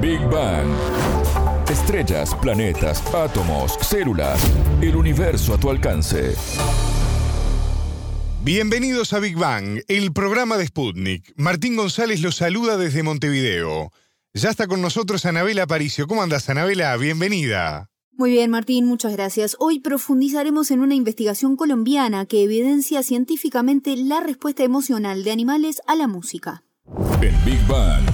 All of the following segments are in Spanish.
Big Bang. Estrellas, planetas, átomos, células, el universo a tu alcance. Bienvenidos a Big Bang, el programa de Sputnik. Martín González los saluda desde Montevideo. Ya está con nosotros Anabela Aparicio. ¿Cómo andas, Anabela? Bienvenida. Muy bien, Martín, muchas gracias. Hoy profundizaremos en una investigación colombiana que evidencia científicamente la respuesta emocional de animales a la música. En Big Bang.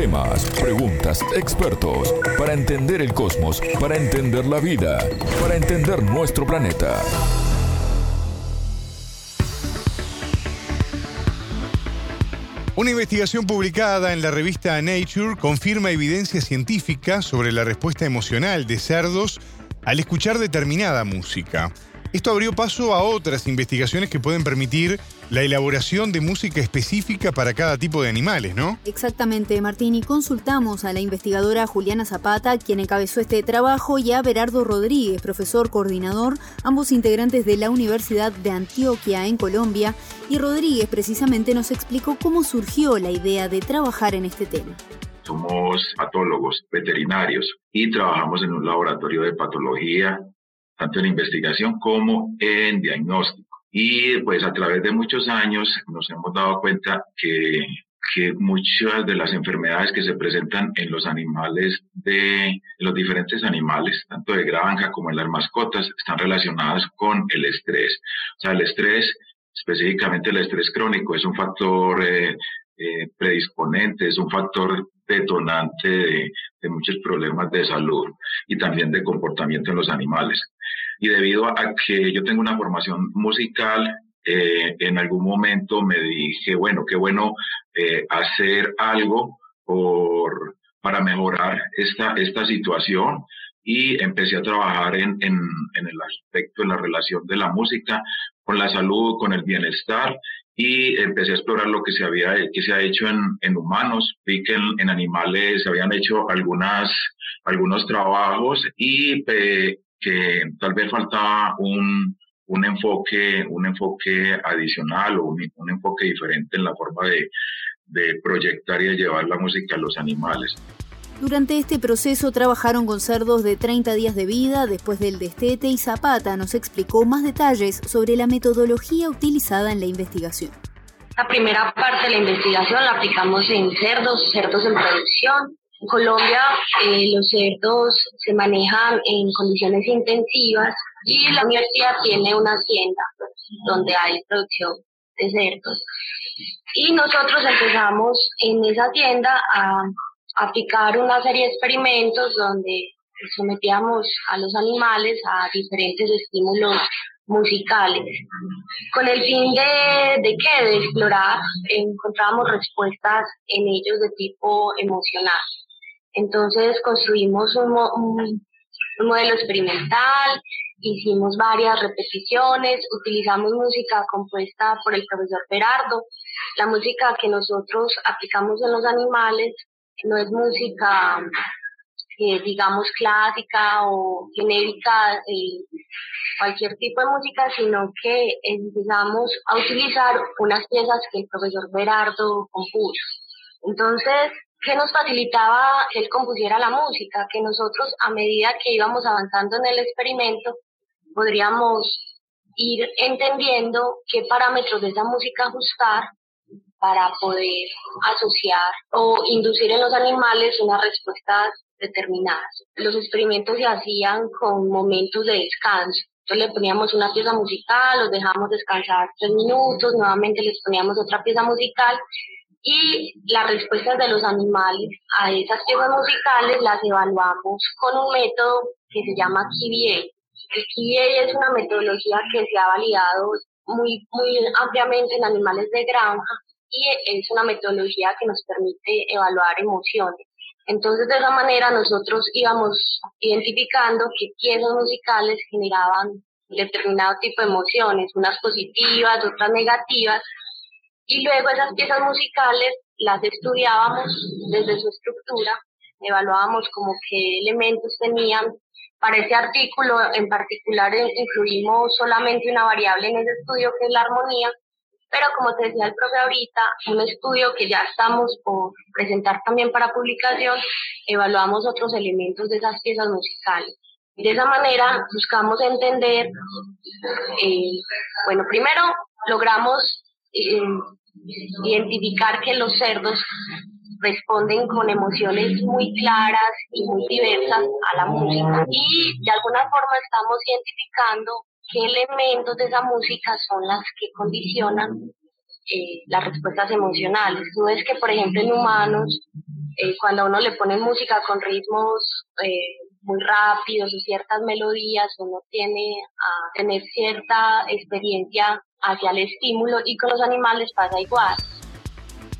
Temas, preguntas, expertos, para entender el cosmos, para entender la vida, para entender nuestro planeta. Una investigación publicada en la revista Nature confirma evidencia científica sobre la respuesta emocional de cerdos al escuchar determinada música. Esto abrió paso a otras investigaciones que pueden permitir la elaboración de música específica para cada tipo de animales, ¿no? Exactamente, Martín, y consultamos a la investigadora Juliana Zapata, quien encabezó este trabajo, y a Berardo Rodríguez, profesor coordinador, ambos integrantes de la Universidad de Antioquia en Colombia, y Rodríguez precisamente nos explicó cómo surgió la idea de trabajar en este tema somos patólogos veterinarios y trabajamos en un laboratorio de patología tanto en investigación como en diagnóstico. Y pues a través de muchos años nos hemos dado cuenta que, que muchas de las enfermedades que se presentan en los animales de los diferentes animales, tanto de granja como en las mascotas, están relacionadas con el estrés. O sea, el estrés, específicamente el estrés crónico, es un factor eh, eh, predisponente, es un factor detonante de, de, muchos problemas de salud y también de comportamiento en los animales y debido a que yo tengo una formación musical, eh, en algún momento me dije, bueno, qué bueno eh, hacer algo por, para mejorar esta, esta situación y empecé a trabajar en, en, en, el aspecto, de la relación de la música con la salud, con el bienestar y empecé a explorar lo que se, había, que se ha hecho en, en humanos. Vi que en, en, animales se habían hecho algunas, algunos trabajos y eh, que tal vez faltaba un, un enfoque, un enfoque adicional o un, enfoque diferente en la forma de, de proyectar y de llevar la música a los animales. Durante este proceso trabajaron con cerdos de 30 días de vida después del destete y Zapata nos explicó más detalles sobre la metodología utilizada en la investigación. La primera parte de la investigación la aplicamos en cerdos, cerdos en producción, en Colombia eh, los cerdos se manejan en condiciones intensivas y la universidad tiene una tienda donde hay producción de cerdos. Y nosotros empezamos en esa tienda a aplicar una serie de experimentos donde sometíamos a los animales a diferentes estímulos musicales. Con el fin de, de qué? De explorar, encontramos respuestas en ellos de tipo emocional. Entonces construimos un, modelo experimental, hicimos varias repeticiones, utilizamos música compuesta por el profesor Berardo. La música que nosotros aplicamos en los animales no es música, eh, digamos, clásica o genérica, eh, cualquier tipo de música, sino que empezamos a utilizar unas piezas que el profesor Berardo compuso. Entonces, ¿Qué nos facilitaba que él compusiera la música? Que nosotros, a medida que íbamos avanzando en el experimento, podríamos ir entendiendo qué parámetros de esa música ajustar para poder asociar o inducir en los animales unas respuestas determinadas. Los experimentos se hacían con momentos de descanso. Entonces le poníamos una pieza musical, los dejamos descansar tres minutos, nuevamente les poníamos otra pieza musical y las respuestas de los animales a esas piezas musicales las evaluamos con un método que se llama KBA. El KBA es una metodología que se ha validado muy, muy ampliamente en animales de granja y es una metodología que nos permite evaluar emociones. Entonces, de esa manera nosotros íbamos identificando qué piezas musicales generaban determinado tipo de emociones, unas positivas, otras negativas, y luego esas piezas musicales las estudiábamos desde su estructura, evaluábamos como qué elementos tenían. Para ese artículo en particular incluimos solamente una variable en ese estudio que es la armonía Pero como te decía el profe ahorita, un estudio que ya estamos por presentar también para publicación, evaluamos otros elementos de esas piezas musicales. De esa manera buscamos entender, eh, bueno, primero logramos eh, identificar que los cerdos responden con emociones muy claras y muy diversas a la música y de alguna forma estamos identificando qué elementos de esa música son las que condicionan eh, las respuestas emocionales. Tú ves que, por ejemplo, en humanos, eh, cuando a uno le ponen música con ritmos eh, muy rápidos o ciertas melodías, uno tiene tener cierta experiencia hacia el estímulo y con los animales pasa igual.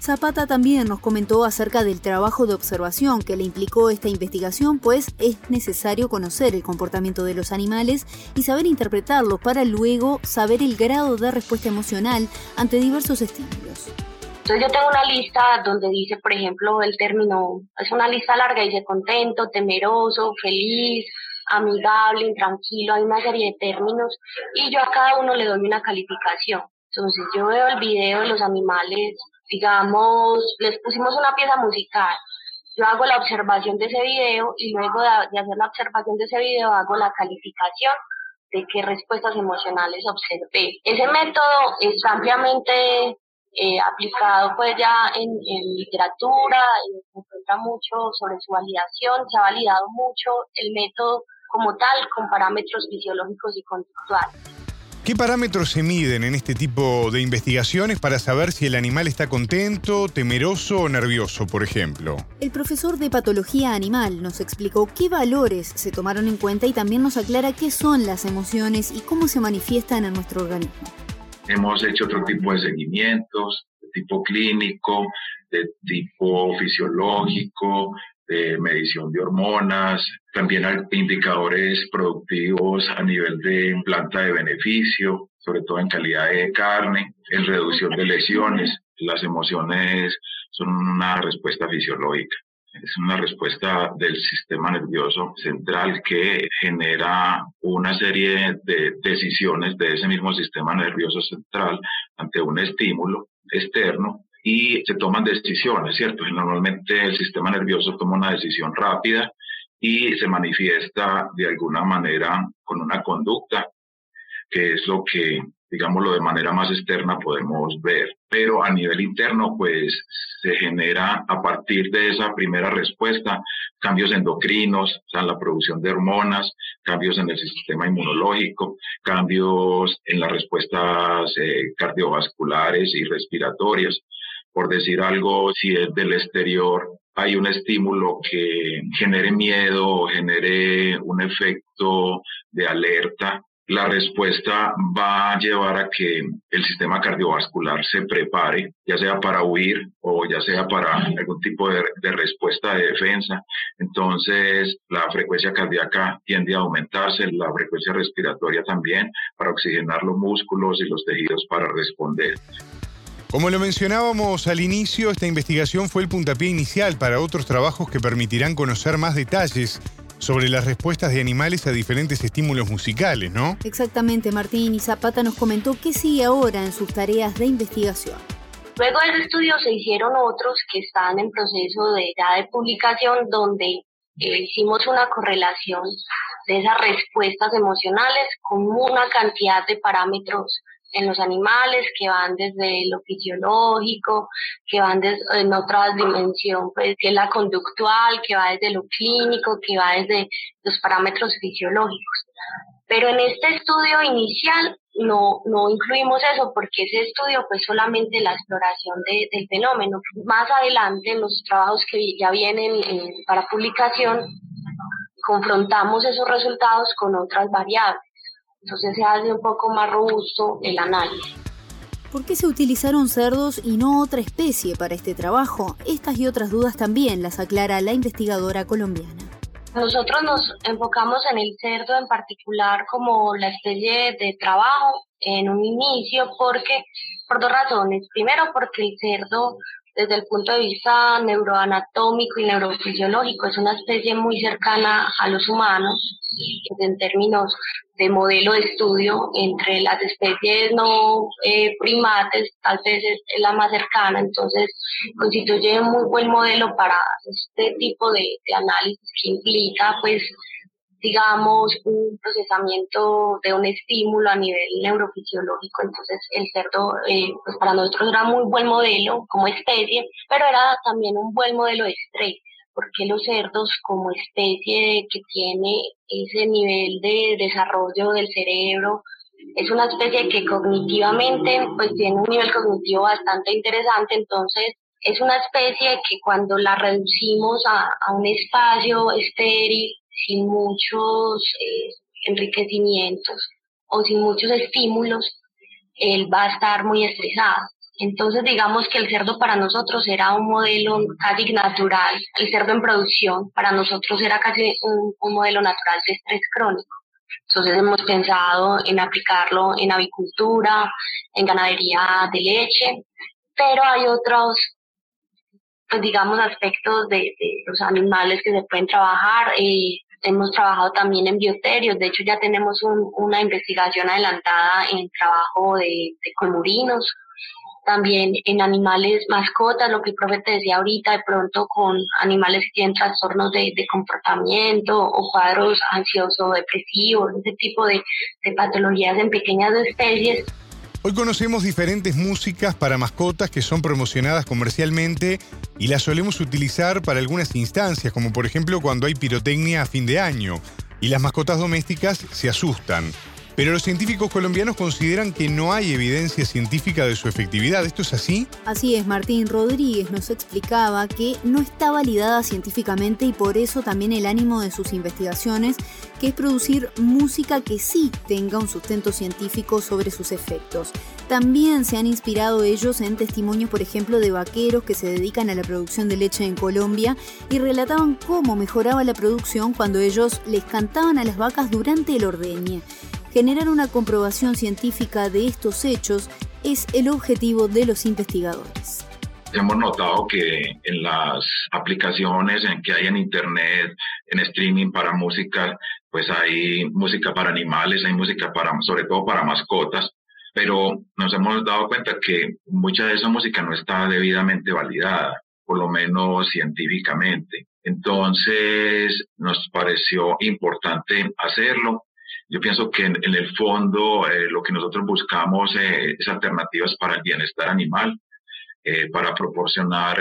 Zapata también nos comentó acerca del trabajo de observación que le implicó esta investigación, pues es necesario conocer el comportamiento de los animales y saber interpretarlos para luego saber el grado de respuesta emocional ante diversos estímulos. Entonces yo tengo una lista donde dice, por ejemplo, el término, es una lista larga, dice contento, temeroso, feliz, amigable, intranquilo, hay una serie de términos y yo a cada uno le doy una calificación. Entonces yo veo el video de los animales digamos, les pusimos una pieza musical, yo hago la observación de ese video y luego de, hacer la observación de ese video hago la calificación de qué respuestas emocionales observé. Ese método es ampliamente eh, aplicado pues ya en, en literatura, y se encuentra mucho sobre su validación, se ha validado mucho el método como tal con parámetros fisiológicos y conductuales. ¿Qué parámetros se miden en este tipo de investigaciones para saber si el animal está contento, temeroso o nervioso, por ejemplo? El profesor de patología animal nos explicó qué valores se tomaron en cuenta y también nos aclara qué son las emociones y cómo se manifiestan en nuestro organismo. Hemos hecho otro tipo de seguimientos, de tipo clínico, de tipo fisiológico, de medición de hormonas, también indicadores productivos a nivel de planta de beneficio, sobre todo en calidad de carne, en reducción de lesiones. Las emociones son una respuesta fisiológica. Es una respuesta del sistema nervioso central que genera una serie de decisiones de ese mismo sistema nervioso central ante un estímulo externo y se toman decisiones, ¿cierto? Normalmente el sistema nervioso toma una decisión rápida y se manifiesta de alguna manera con una conducta, que es lo que, digámoslo de manera más externa, podemos ver. Pero a nivel interno, pues se genera a partir de esa primera respuesta cambios endocrinos, o sea, la producción de hormonas, cambios en el sistema inmunológico, cambios en las respuestas eh, cardiovasculares y respiratorias por decir algo, si es del exterior, hay un estímulo que genere miedo o genere un efecto de alerta, la respuesta va a llevar a que el sistema cardiovascular se prepare, ya sea para huir o ya sea para algún tipo de, respuesta de defensa. Entonces, la frecuencia cardíaca tiende a aumentarse, la frecuencia respiratoria también, para oxigenar los músculos y los tejidos para responder. Como lo mencionábamos al inicio, esta investigación fue el puntapié inicial para otros trabajos que permitirán conocer más detalles sobre las respuestas de animales a diferentes estímulos musicales, ¿no? Exactamente, Martín y Zapata nos comentó qué sigue ahora en sus tareas de investigación. Luego de ese estudio se hicieron otros que están en proceso de, ya de publicación donde eh, hicimos una correlación de esas respuestas emocionales con una cantidad de parámetros en los animales que van desde lo fisiológico, que van desde, en otra dimensión, pues, que es la conductual, que va desde lo clínico, que va desde los parámetros fisiológicos. Pero en este estudio inicial no, no incluimos eso porque ese estudio fue solamente la exploración del fenómeno. Más adelante, en los trabajos que ya vienen eh, para publicación, confrontamos esos resultados con otras variables. Entonces se hace un poco más robusto el análisis. ¿Por qué se utilizaron cerdos y no otra especie para este trabajo? Estas y otras dudas también las aclara la investigadora colombiana. Nosotros nos enfocamos en el cerdo en particular como la especie de trabajo en un inicio porque por dos razones. Primero porque el cerdo desde el punto de vista neuroanatómico y neurofisiológico es una especie muy cercana a los humanos en términos de modelo de estudio entre las especies no eh, primates, tal vez es, la más cercana, entonces constituye un muy buen modelo para este tipo de, de análisis que implica pues digamos, un procesamiento de un estímulo a nivel neurofisiológico. Entonces, el cerdo, eh, pues para nosotros era muy buen modelo como especie, pero era también un buen modelo de estrés, porque los cerdos como especie que tiene ese nivel de desarrollo del cerebro, es una especie que cognitivamente pues tiene un nivel cognitivo bastante interesante, entonces es una especie que cuando la reducimos a, a un espacio estéril sin muchos eh, enriquecimientos o sin muchos estímulos, él va a estar muy estresado. Entonces, digamos que el cerdo para nosotros era un modelo casi natural, el cerdo en producción para nosotros era casi un, un modelo natural de estrés crónico. Entonces hemos pensado en aplicarlo en avicultura, en ganadería de leche, pero hay otros pues digamos, aspectos de, los animales que se pueden trabajar. Eh, hemos trabajado también en bioterios, de hecho ya tenemos una investigación adelantada en trabajo de, de colmurinos, también en animales mascotas, lo que el profe te decía ahorita, de pronto con animales que tienen trastornos de, comportamiento o cuadros ansioso-depresivos, ese tipo de patologías en pequeñas especies. Hoy conocemos diferentes músicas para mascotas que son promocionadas comercialmente y las solemos utilizar para algunas instancias, como por ejemplo cuando hay pirotecnia a fin de año y las mascotas domésticas se asustan. Pero los científicos colombianos consideran que no hay evidencia científica de su efectividad. ¿Esto es así? Así es, Martín Rodríguez nos explicaba que no está validada científicamente y por eso también el ánimo de sus investigaciones, que es producir música que sí tenga un sustento científico sobre sus efectos. También se han inspirado ellos en testimonios, por ejemplo, de vaqueros que se dedican a la producción de leche en Colombia y relataban cómo mejoraba la producción cuando ellos les cantaban a las vacas durante el ordeñe. Generar una comprobación científica de estos hechos es el objetivo de los investigadores. Hemos notado que en las aplicaciones en que hay en Internet, en streaming para música, pues hay música para animales, hay música para, sobre todo para mascotas, pero nos hemos dado cuenta que mucha de esa música no está debidamente validada, por lo menos científicamente. Entonces nos pareció importante hacerlo yo pienso que en, el fondo eh, lo que nosotros buscamos eh, es alternativas para el bienestar animal, eh, para proporcionar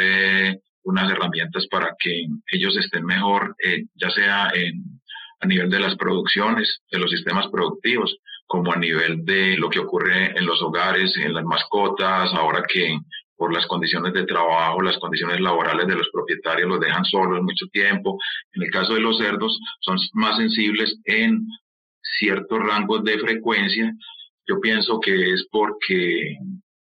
unas herramientas para que ellos estén mejor, ya sea en, a nivel de las producciones, de los sistemas productivos, como a nivel de lo que ocurre en los hogares, en las mascotas, ahora que por las condiciones de trabajo, las condiciones laborales de los propietarios los dejan solos mucho tiempo. En el caso de los cerdos, son más sensibles en ciertos rangos de frecuencia, yo pienso que es porque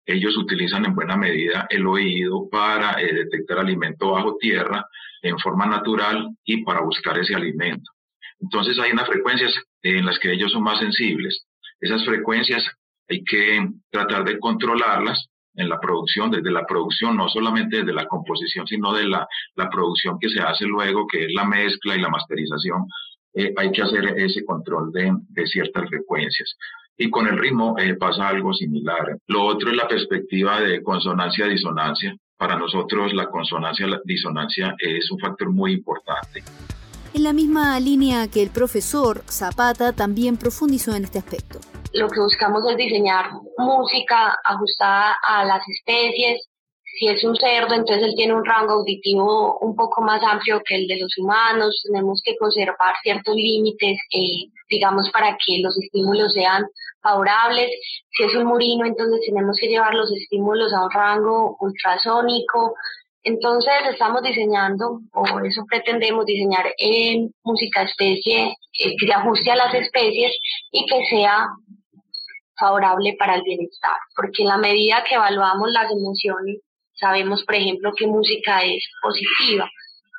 ellos utilizan en buena medida el oído para eh, detectar alimento bajo tierra en forma natural y para buscar ese alimento. Entonces hay unas frecuencias en las que ellos son más sensibles. Esas frecuencias hay que tratar de controlarlas en la producción, desde la producción, no solamente desde la composición, sino de la, la producción que se hace luego, que es la mezcla y la masterización eh, hay que hacer ese control de, de ciertas frecuencias. Y con el ritmo eh, pasa algo similar. Lo otro es la perspectiva de consonancia-disonancia. Para nosotros la consonancia-disonancia es un factor muy importante. En la misma línea que el profesor Zapata también profundizó en este aspecto. Lo que buscamos es diseñar música ajustada a las especies, si es un cerdo, entonces él tiene un rango auditivo un poco más amplio que el de los humanos. Tenemos que conservar ciertos límites, eh, digamos, para que los estímulos sean favorables. Si es un murino, entonces tenemos que llevar los estímulos a un rango ultrasónico. Entonces estamos diseñando, o eso pretendemos diseñar en música especie, eh, que se ajuste a las especies y que sea favorable para el bienestar, porque en la medida que evaluamos las emociones Sabemos, por ejemplo, que música es positiva.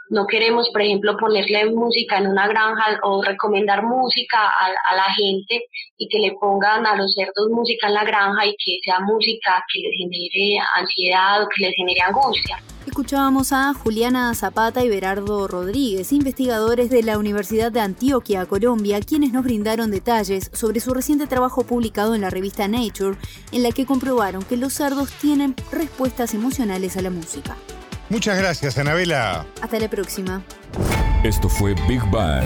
No queremos, por ejemplo, ponerle música en una granja o recomendar música a, la gente y que le pongan a los cerdos música en la granja y que sea música que les genere ansiedad o que les genere angustia. Escuchábamos a Juliana Zapata y Berardo Rodríguez, investigadores de la Universidad de Antioquia, Colombia, quienes nos brindaron detalles sobre su reciente trabajo publicado en la revista Nature, en la que comprobaron que los cerdos tienen respuestas emocionales a la música. Muchas gracias, Anabela. Hasta la próxima. Esto fue Big Bang.